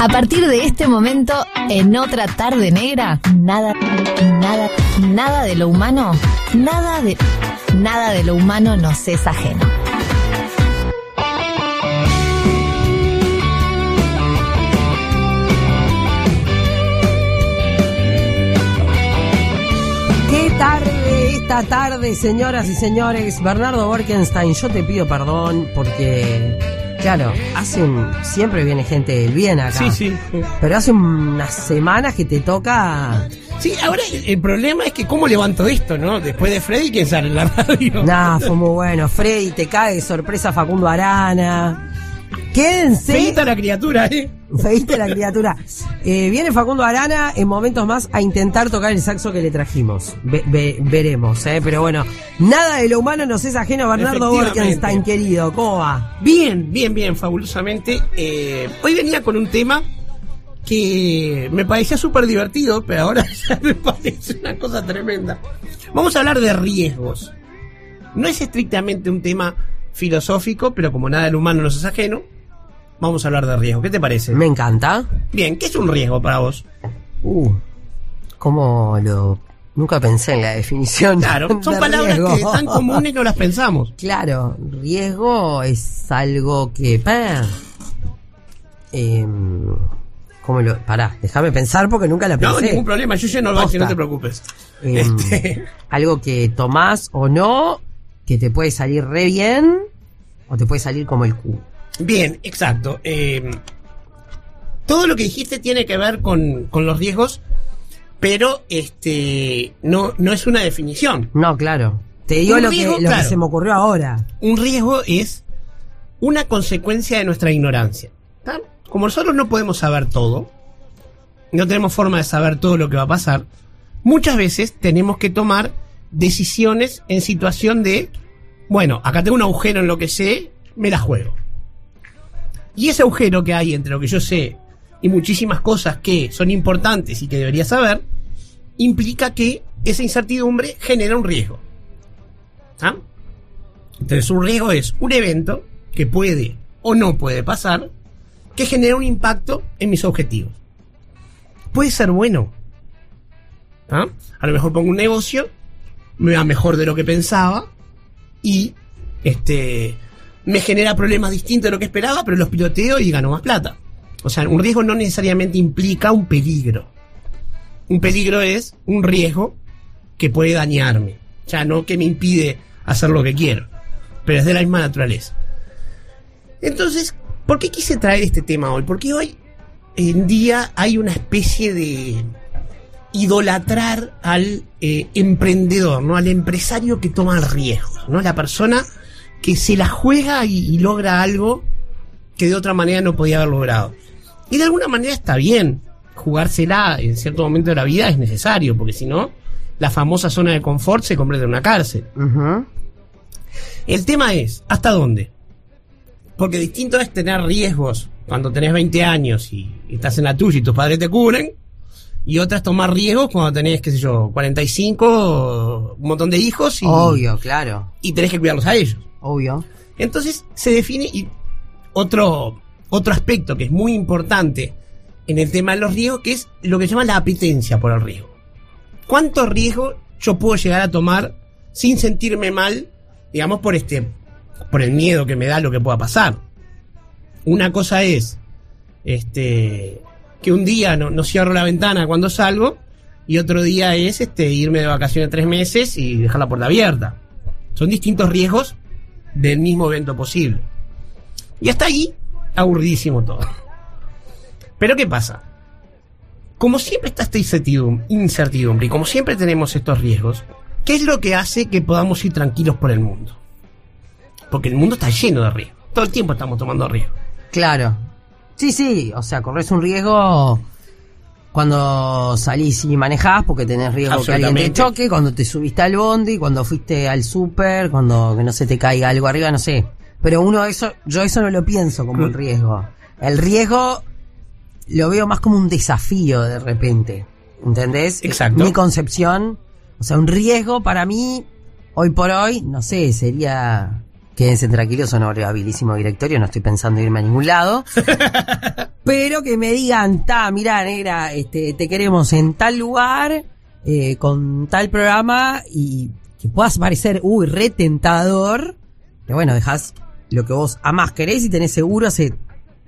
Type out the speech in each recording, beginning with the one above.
A partir de este momento, en otra tarde negra, nada, nada, nada de lo humano, nada de, nada de lo humano nos es ajeno. ¿Qué tarde esta tarde, señoras y señores? Bernardo Borkenstein, yo te pido perdón porque, claro, hace un, siempre viene gente del bien acá. Sí, sí. Pero hace unas semanas que te toca. Sí, ahora el, problema es que cómo levanto esto, ¿no? Después de Freddy, ¿quién sale en la radio? Nah, fue muy bueno. Freddy, te cae de sorpresa Facundo Arana. Quédense. Feita la criatura, ¿eh? Feíste la criatura. Eh, viene Facundo Arana en momentos más a intentar tocar el saxo que le trajimos. Ve- ve- veremos, ¿eh? Pero bueno, nada de lo humano nos es ajeno a Bernardo. Borkenstein, querido. ¿Cómo va? Bien, bien, bien, fabulosamente. Eh, hoy venía con un tema que me parecía súper divertido, pero ahora ya me parece una cosa tremenda. Vamos a hablar de riesgos. No es estrictamente un tema filosófico, pero como nada del humano nos es ajeno, vamos a hablar de riesgos. ¿Qué te parece? Me encanta. Bien, ¿qué es un riesgo para vos? Uh, ¿cómo lo...? Nunca pensé en la definición. Claro, son de palabras riesgo. que tan comunes no las pensamos. Claro, riesgo es algo que... pa, em, ¿Cómo lo...? Pará, déjame pensar porque nunca la No, pensé. ningún problema, yo lleno el bache, Posta. no te preocupes. Em, Este, algo que tomás o no, que te puede salir re bien o te puede salir como el culo. Bien, exacto. Eh, todo lo que dijiste tiene que ver con, con los riesgos, pero este no, no es una definición. No, claro. Te digo lo, riesgo, que, lo claro. que se me ocurrió ahora. Un riesgo es una consecuencia de nuestra ignorancia. ¿tá? Como nosotros no podemos saber todo, no tenemos forma de saber todo lo que va a pasar, muchas veces tenemos que tomar decisiones en situación de, bueno, acá tengo un agujero en lo que sé, me la juego. Y ese agujero que hay entre lo que yo sé y muchísimas cosas que son importantes y que debería saber, implica que esa incertidumbre genera un riesgo. ¿Ah? Entonces un riesgo es un evento que puede o no puede pasar que genera un impacto en mis objetivos. Puede ser bueno. ¿Ah? A lo mejor pongo un negocio, me va mejor de lo que pensaba y este me genera problemas distintos de lo que esperaba, pero los piloteo y gano más plata. O sea, un riesgo no necesariamente implica un peligro. Un peligro es un riesgo que puede dañarme. O sea, no que me impide hacer lo que quiero. Pero es de la misma naturaleza. Entonces, ¿por qué quise traer este tema hoy? Porque hoy en día hay una especie de idolatrar al eh, emprendedor, ¿no? Al empresario que toma riesgos, ¿no? La persona que se la juega y, y logra algo que de otra manera no podía haber logrado. Y de alguna manera está bien. Jugársela en cierto momento de la vida es necesario, porque si no, la famosa zona de confort se convierte en una cárcel. El tema es, ¿hasta dónde? Porque distinto es tener riesgos cuando tenés 20 años y, y estás en la tuya y tus padres te cubren, y otras tomar riesgos cuando tenés, qué sé yo, 45, un montón de hijos y, Obvio, claro. y tenés que cuidarlos a ellos. Obvio. Entonces se define y otro, otro aspecto que es muy importante en el tema de los riesgos, que es lo que se llama la apetencia por el riesgo. ¿Cuánto riesgo yo puedo llegar a tomar sin sentirme mal, digamos, por este, por el miedo que me da lo que pueda pasar? Una cosa es, este, que un día no, no cierro la ventana cuando salgo, y otro día es, este, irme de vacaciones tres meses y dejar la puerta abierta. Son distintos riesgos del mismo evento posible. Y hasta ahí, aburridísimo todo. Pero ¿qué pasa? Como siempre está esta incertidum- incertidumbre y como siempre tenemos estos riesgos, ¿qué es lo que hace que podamos ir tranquilos por el mundo? Porque el mundo está lleno de riesgos. Todo el tiempo estamos tomando riesgos. Claro. Sí, sí, o sea, corres un riesgo cuando salís y manejás porque tenés riesgo que alguien te choque, cuando te subiste al bondi, cuando fuiste al súper, cuando que no se te caiga algo arriba, no sé. Pero uno eso, yo eso no lo pienso como un riesgo. El riesgo lo veo más como un desafío de repente. ¿Entendés? Exacto. Mi concepción, o sea, un riesgo para mí, hoy por hoy, no sé, sería... Quédense tranquilos, son habilísimo directorio, no estoy pensando irme a ningún lado. Pero que me digan, ta, mira, negra, este, te queremos en tal lugar, eh, con tal programa, y que puedas parecer, uy, retentador. Pero bueno, dejas lo que vos amás querés y tenés seguro hace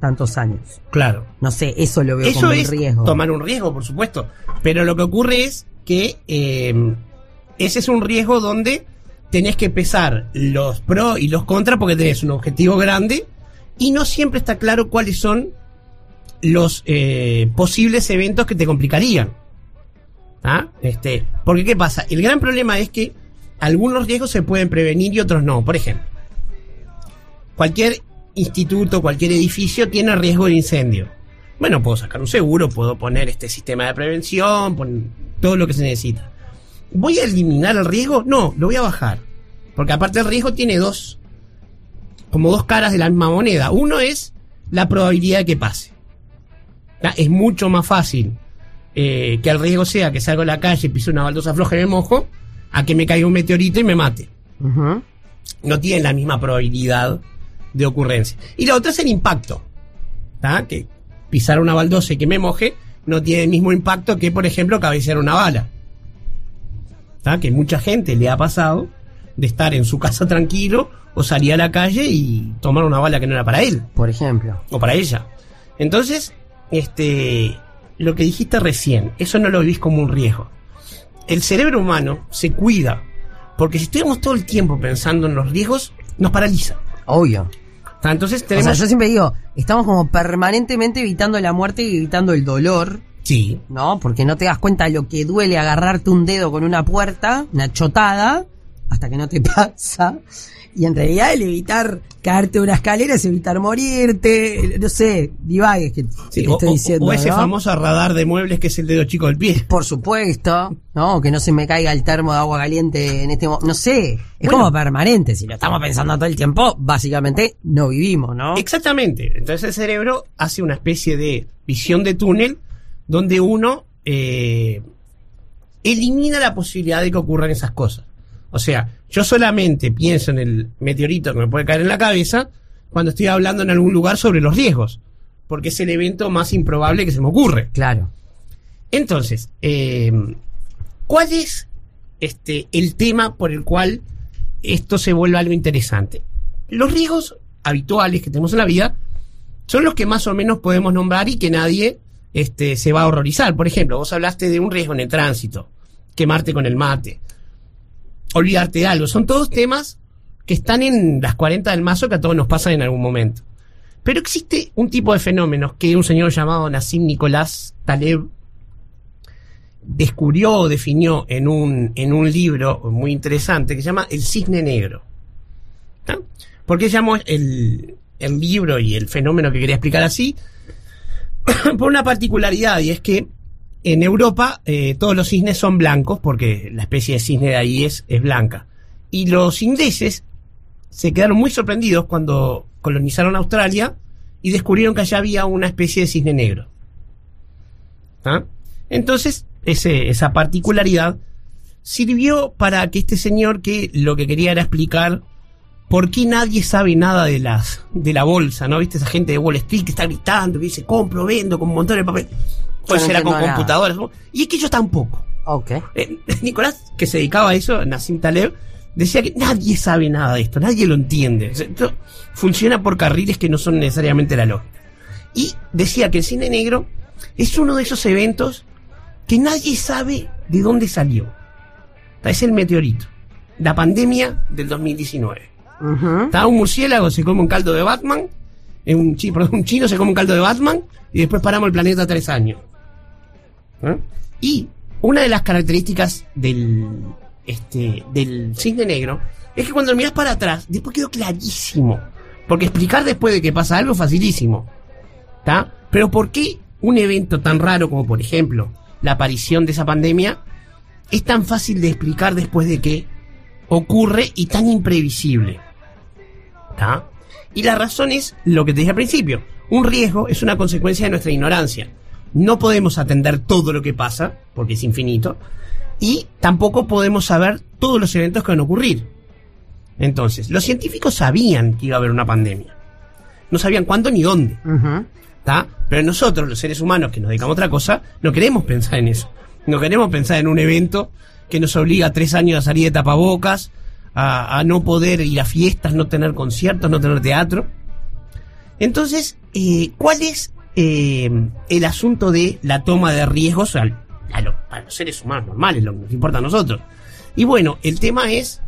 tantos años. Claro. No sé, eso lo veo Eso como es un riesgo. tomar un riesgo, por supuesto. Pero lo que ocurre es que eh, ese es un riesgo donde tenés que pesar los pros y los contras porque tenés un objetivo grande y no siempre está claro cuáles son los eh, posibles eventos que te complicarían. ¿Ah? Este, porque ¿qué pasa? El gran problema es que algunos riesgos se pueden prevenir y otros no. Por ejemplo, cualquier instituto, cualquier edificio tiene riesgo de incendio. Bueno, puedo sacar un seguro, puedo poner este sistema de prevención, todo lo que se necesita. ¿Voy a eliminar el riesgo? No, lo voy a bajar. Porque aparte el riesgo tiene dos, como dos caras de la misma moneda. Uno es la probabilidad de que pase. Es mucho más fácil eh, que el riesgo sea que salgo a la calle, piso una baldosa floja y me mojo, a que me caiga un meteorito y me mate no tienen la misma probabilidad de ocurrencia. Y la otra es el impacto. ¿tá? Que pisar una baldosa y que me moje no tiene el mismo impacto que, por ejemplo, cabecear una bala. ¿tá? Que mucha gente le ha pasado de estar en su casa tranquilo o salir a la calle y tomar una bala que no era para él Por ejemplo. o para ella. Entonces, este, lo que dijiste recién, eso no lo vivís como un riesgo. El cerebro humano se cuida, porque si estuvimos todo el tiempo pensando en los riesgos, nos paraliza. Obvio. Entonces O tenemos... sea, yo siempre digo, estamos como permanentemente evitando la muerte y evitando el dolor, Sí, ¿no? Porque no te das cuenta de lo que duele agarrarte un dedo con una puerta, una chotada, hasta que no te pasa. Y en realidad el evitar caerte de una escalera es evitar morirte, no sé, divagues que, que sí, te o, estoy diciendo. o ese ¿no? famoso radar de muebles que es el dedo chico del pie. Por supuesto, ¿no? Que no se me caiga el termo de agua caliente en este momento. No sé, es Bueno. como permanente. Si lo estamos pensando todo el tiempo, básicamente no vivimos, ¿no? Exactamente. Entonces el cerebro hace una especie de visión de túnel donde uno eh, elimina la posibilidad de que ocurran esas cosas. O sea, yo solamente pienso en el meteorito que me puede caer en la cabeza cuando estoy hablando en algún lugar sobre los riesgos, porque es el evento más improbable que se me ocurre. Claro. Entonces, eh, ¿cuál es este, el tema por el cual esto se vuelve algo interesante? Los riesgos habituales que tenemos en la vida son los que más o menos podemos nombrar y que nadie este, se va a horrorizar. Por ejemplo, vos hablaste de un riesgo en el tránsito, quemarte con el mate, olvidarte de algo. Son todos temas que están en las 40 del mazo que a todos nos pasan en algún momento. Pero existe un tipo de fenómenos que un señor llamado Nassim Nicolás Taleb descubrió o definió en un, en un libro muy interesante que se llama El Cisne Negro. ¿Tá? ¿Por qué llamo el, el libro y el fenómeno que quería explicar así? Por una particularidad, y es que en Europa eh, todos los cisnes son blancos, porque la especie de cisne de ahí es, blanca. Y los ingleses se quedaron muy sorprendidos cuando colonizaron Australia y descubrieron que allá había una especie de cisne negro. ¿Ah? Entonces, ese- esa particularidad sirvió para que este señor, que lo que quería era explicar por qué nadie sabe nada de las de la bolsa, ¿no? ¿Viste esa gente de Wall Street que está gritando, que dice compro, vendo, con un montón de papel? Pues no era con nada. computadoras. Y es que ellos tampoco. Ok. Eh, Nicolás, que se dedicaba a eso, Nassim Taleb, decía que nadie sabe nada de esto, nadie lo entiende. O sea, esto funciona por carriles que no son necesariamente la lógica. Y decía que el cine negro es uno de esos eventos que nadie sabe de dónde salió. Es el meteorito. La pandemia del 2019. Ujú. Está un murciélago, se come un caldo de Batman. eh, Un, chi- perdón, un chino se come un caldo de Batman. Y después paramos el planeta tres años. ¿Eh? Y una de las características del, este, del cisne negro es que cuando lo miras para atrás, después quedó clarísimo. Porque explicar después de que pasa algo es facilísimo. ¿Está? Pero ¿por qué un evento tan raro como, por ejemplo, la aparición de esa pandemia es tan fácil de explicar después de que ocurre y tan imprevisible? ¿Está? Y la razón es lo que te dije al principio. Un riesgo es una consecuencia de nuestra ignorancia. No podemos atender todo lo que pasa, porque es infinito, y tampoco podemos saber todos los eventos que van a ocurrir. Entonces, los científicos sabían que iba a haber una pandemia. No sabían cuándo ni dónde. Pero nosotros, los seres humanos que nos dedicamos a otra cosa, no queremos pensar en eso. No queremos pensar en un evento que nos obliga a tres años a salir de tapabocas, a, a no poder ir a fiestas, no tener conciertos, no tener teatro. Entonces, eh, ¿cuál es eh, el asunto de la toma de riesgos al- los seres humanos normales, lo que nos importa a nosotros? Y bueno, el tema es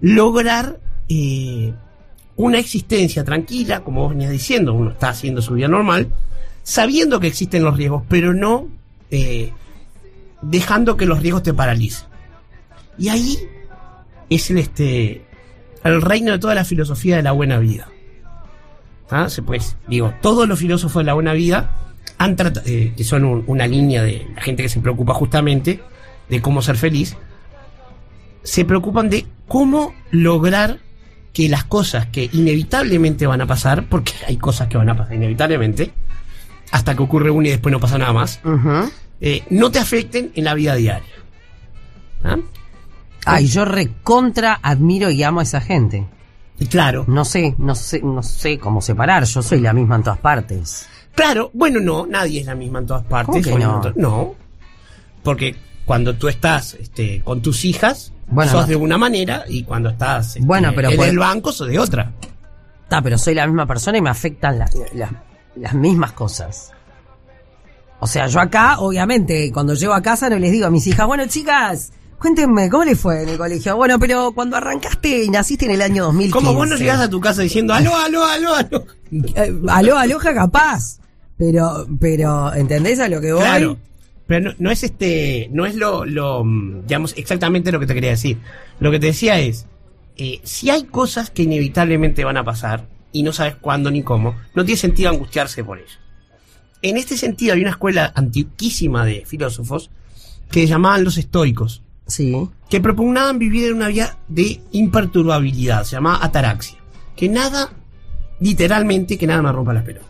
lograr eh, una existencia tranquila, como vos venías diciendo, uno está haciendo su vida normal, sabiendo que existen los riesgos, pero no eh, dejando que los riesgos te paralicen. Y ahí es el, este, el reino de toda la filosofía de la buena vida. ¿Ah? Se pues, digo, todos los filósofos de la buena vida han tratado, eh, que son un- una línea de la gente que se preocupa justamente de cómo ser feliz, se preocupan de cómo lograr que las cosas que inevitablemente van a pasar, porque hay cosas que van a pasar inevitablemente, hasta que ocurre una y después no pasa nada más, eh, no te afecten en la vida diaria. ¿Ah? Ay, yo recontra admiro y amo a esa gente. Y claro, No sé, no sé, no sé cómo separar. Yo soy la misma en todas partes. claro, bueno, no, nadie es la misma en todas partes. ¿Cómo que no? to- no, porque cuando tú estás este, con tus hijas, Bueno, sos no. de una manera y cuando estás este, Bueno, pero en por- el banco sos de otra. Está, pero soy la misma persona y me afectan la- la- las mismas cosas. O sea, yo acá, obviamente, cuando llego a casa no les digo a mis hijas, bueno, chicas, cuéntenme, ¿cómo les fue en el colegio? Bueno, pero cuando arrancaste y naciste en el año 2015. Como vos no llegás a tu casa diciendo, aló, aló, aló, aló. Eh, aló, aloja capaz. Pero, pero, ¿entendés a lo que voy? Claro. Pero no, no es este, no es lo, lo, digamos, exactamente lo que te quería decir. Lo que te decía es, eh, si hay cosas que inevitablemente van a pasar y no sabes cuándo ni cómo, no tiene sentido angustiarse por ello. En este sentido hay una escuela antiquísima de filósofos que llamaban los estoicos, Sí. que propugnaban vivir en una vida de imperturbabilidad, se llamaba ataraxia. Que nada, literalmente, que nada me rompa las pelotas.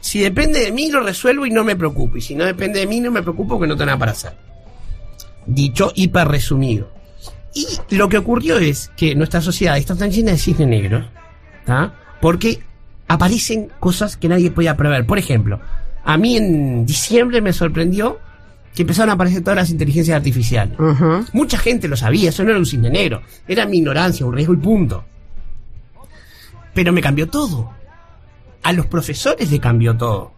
Si depende de mí, lo resuelvo y no me preocupo. Y si no depende de mí, no me preocupo porque no tengo nada para hacer. Dicho hiper resumido. Y lo que ocurrió es que nuestra sociedad está tan llena de cisnes negros, ¿tá? porque aparecen cosas que nadie podía prever. Por ejemplo, a mí en diciembre me sorprendió que empezaron a aparecer todas las inteligencias artificiales. Mucha gente lo sabía, eso no era un cisne negro, era mi ignorancia, un riesgo y punto. Pero me cambió todo. A los profesores le cambió todo.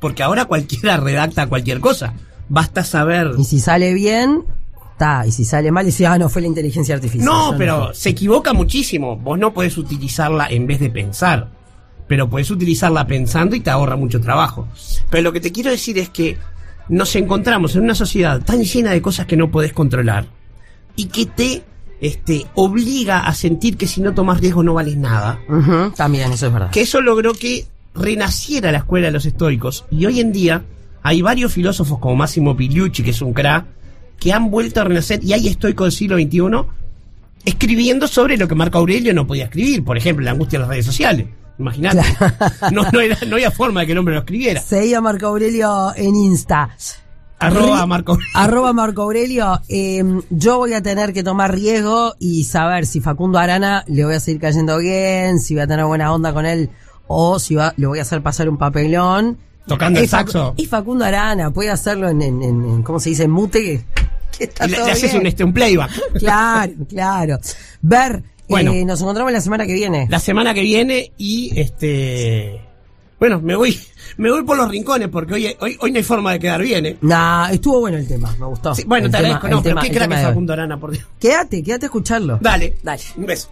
Porque ahora cualquiera redacta cualquier cosa. Basta saber. Y si sale bien, está. Y si sale mal, dice, ah, no, fue la inteligencia artificial. No, pero se equivoca muchísimo. Vos no podés utilizarla en vez de pensar. Pero podés utilizarla pensando y te ahorra mucho trabajo. Pero lo que te quiero decir es que nos encontramos en una sociedad tan llena de cosas que no podés controlar y que te este, obliga a sentir que si no tomas riesgo no vales nada. También, eso es verdad. Que eso logró que renaciera la escuela de los estoicos. Y hoy en día hay varios filósofos como Máximo Pigliucci, que es un crack, que han vuelto a renacer y hay estoicos del siglo XXI escribiendo sobre lo que Marco Aurelio no podía escribir. Por ejemplo, la angustia de las redes sociales. Imagínate. No, no, era- no había forma de que el hombre lo escribiera. Seguía Marco Aurelio en Insta. Arroba Marco Aurelio. Arroba Marco Aurelio. eh, yo voy a tener que tomar riesgo y saber si Facundo Arana le voy a seguir cayendo bien, si voy a tener buena onda con él o si va, le voy a hacer pasar un papelón. Tocando el saxo. Y Facundo Arana puede hacerlo en, en, en- en- ¿cómo se dice? En mute. Que está Y le, todo le haces un, este, un playback. Claro, claro. Ver, Bueno. eh, nos encontramos la semana que viene. La semana que viene y este. Bueno, me voy, me voy por los rincones porque hoy, hoy, hoy no hay forma de quedar bien, ¿eh? Nah, estuvo bueno el tema, me gustó. Sí, bueno, El te tema- agradezco, el no, pero tema- qué el crack tema es de hoy. Facundo Arana, por Dios. Quédate, quédate a escucharlo. Dale, Dale. Un beso.